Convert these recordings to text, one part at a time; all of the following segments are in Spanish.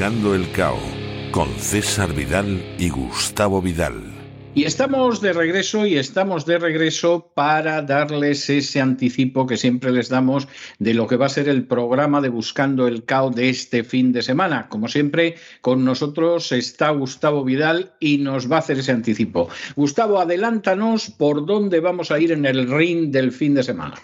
Buscando el Cao con César Vidal y Gustavo Vidal. Y estamos de regreso y estamos de regreso para darles ese anticipo que siempre les damos de lo que va a ser el programa de Buscando el Cao de este fin de semana. Como siempre, con nosotros está Gustavo Vidal y nos va a hacer ese anticipo. Gustavo, adelántanos por dónde vamos a ir en el ring del fin de semana.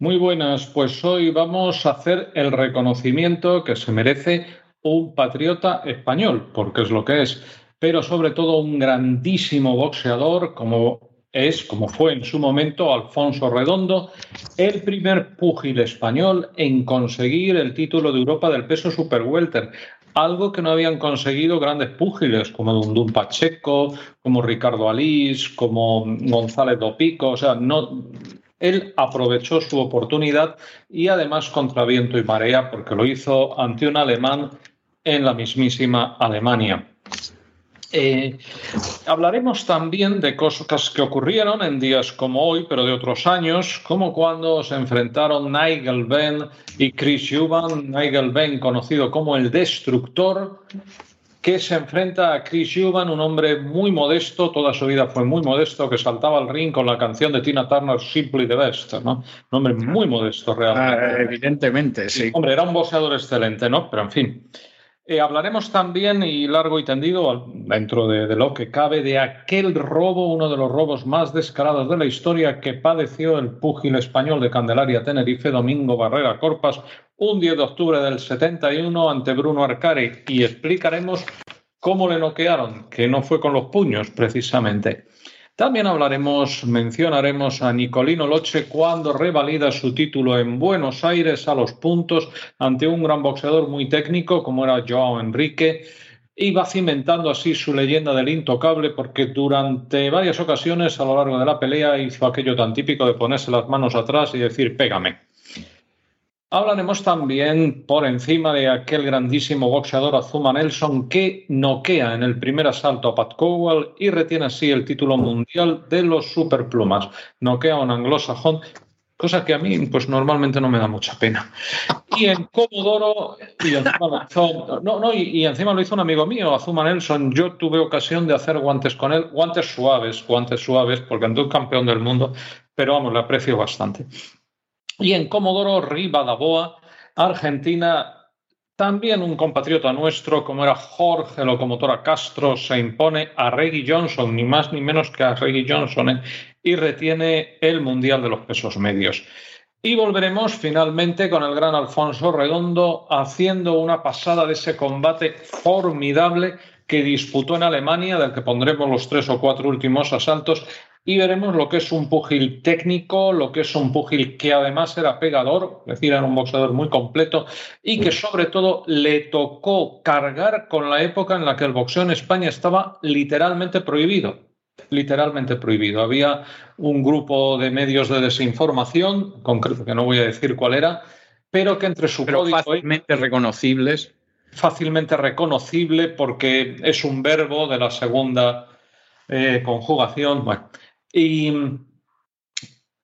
Muy buenas, pues hoy vamos a hacer el reconocimiento que se merece un patriota español, porque es lo que es, pero sobre todo un grandísimo boxeador como es, como fue en su momento, Alfonso Redondo, el primer púgil español en conseguir el título de Europa del peso super welter, algo que no habían conseguido grandes púgiles como Dundun Pacheco, como Ricardo Alís, como González Dopico, o sea, no, él aprovechó su oportunidad y además contra viento y marea, porque lo hizo ante un alemán en la mismísima Alemania. Eh, hablaremos también de cosas que ocurrieron en días como hoy, pero de otros años, como cuando se enfrentaron Nigel Benn y Chris Eubank. Nigel Benn, conocido como el Destructor, que se enfrenta a Chris Eubank, un hombre muy modesto, toda su vida fue muy modesto, que saltaba al ring con la canción de Tina Turner, Simply the Best, ¿no? Un hombre muy modesto realmente. Ah, evidentemente, sí. Hombre, era un boxeador excelente, ¿no? Pero en fin. Eh, hablaremos también, y largo y tendido, dentro de, lo que cabe, de aquel robo, uno de los robos más descarados de la historia que padeció el púgil español de Candelaria Tenerife, Domingo Barrera Corpas, un 10 de octubre del 71 ante Bruno Arcari. Y explicaremos cómo le noquearon, que no fue con los puños precisamente. También hablaremos, mencionaremos a Nicolino Loche cuando revalida su título en Buenos Aires a los puntos ante un gran boxeador muy técnico como era Joao Enrique y va cimentando así su leyenda del intocable porque durante varias ocasiones a lo largo de la pelea hizo aquello tan típico de ponerse las manos atrás y decir pégame. Hablaremos también por encima de aquel grandísimo boxeador Azuma Nelson que noquea en el primer asalto a Pat Cowell y retiene así el título mundial de los superplumas. Noquea a un anglosajón, cosa que a mí pues normalmente no me da mucha pena. Y en Comodoro, y encima lo hizo, no, no, y, encima lo hizo un amigo mío, Azuma Nelson. Yo tuve ocasión de hacer guantes con él, guantes suaves, guantes suaves, porque ando campeón del mundo, pero vamos, le aprecio bastante. Y en Comodoro Rivadavia, Argentina, también un compatriota nuestro, como era Jorge Locomotora Castro, se impone a Reggie Johnson, ni más ni menos que a Reggie Johnson, ¿eh? y retiene el Mundial de los Pesos Medios. Y volveremos finalmente con el gran Alfonso Redondo haciendo una pasada de ese combate formidable que disputó en Alemania, del que pondremos los tres o cuatro últimos asaltos, y veremos lo que es un púgil técnico, lo que es un púgil que además era pegador, es decir, era un boxeador muy completo y que sobre todo le tocó cargar con la época en la que el boxeo en España estaba literalmente prohibido. Literalmente prohibido. Había un grupo de medios de desinformación, concreto que no voy a decir cuál era, pero que entre su pero fácilmente reconocibles. Fácilmente reconocible porque es un verbo de la segunda eh, conjugación. Bueno, y,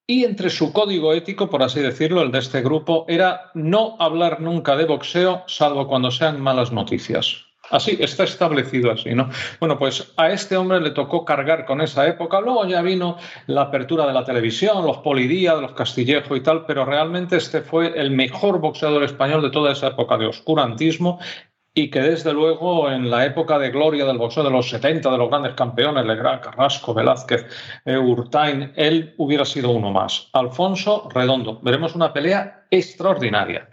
entre su código ético, por así decirlo, el de este grupo, era no hablar nunca de boxeo, salvo cuando sean malas noticias. Así, está establecido así, ¿no? Bueno, pues a este hombre le tocó cargar con esa época, luego ya vino la apertura de la televisión, los Polidía, los Castillejo y tal, pero realmente este fue el mejor boxeador español de toda esa época de oscurantismo y que desde luego en la época de gloria del boxeo de los 70, de los grandes campeones, Legrand, Carrasco, Velázquez, eh, Urtain, él hubiera sido uno más. Alfonso Redondo. Veremos una pelea extraordinaria.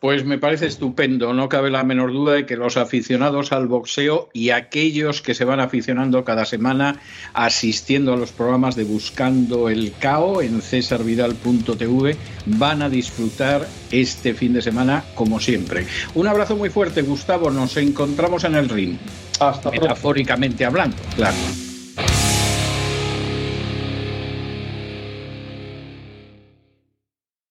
Pues me parece estupendo, no cabe la menor duda de que los aficionados al boxeo y aquellos que se van aficionando cada semana asistiendo a los programas de Buscando el CAO en cesarvidal.tv van a disfrutar este fin de semana como siempre. Un abrazo muy fuerte, Gustavo, nos encontramos en el ring. Hasta Metafóricamente hablando, claro.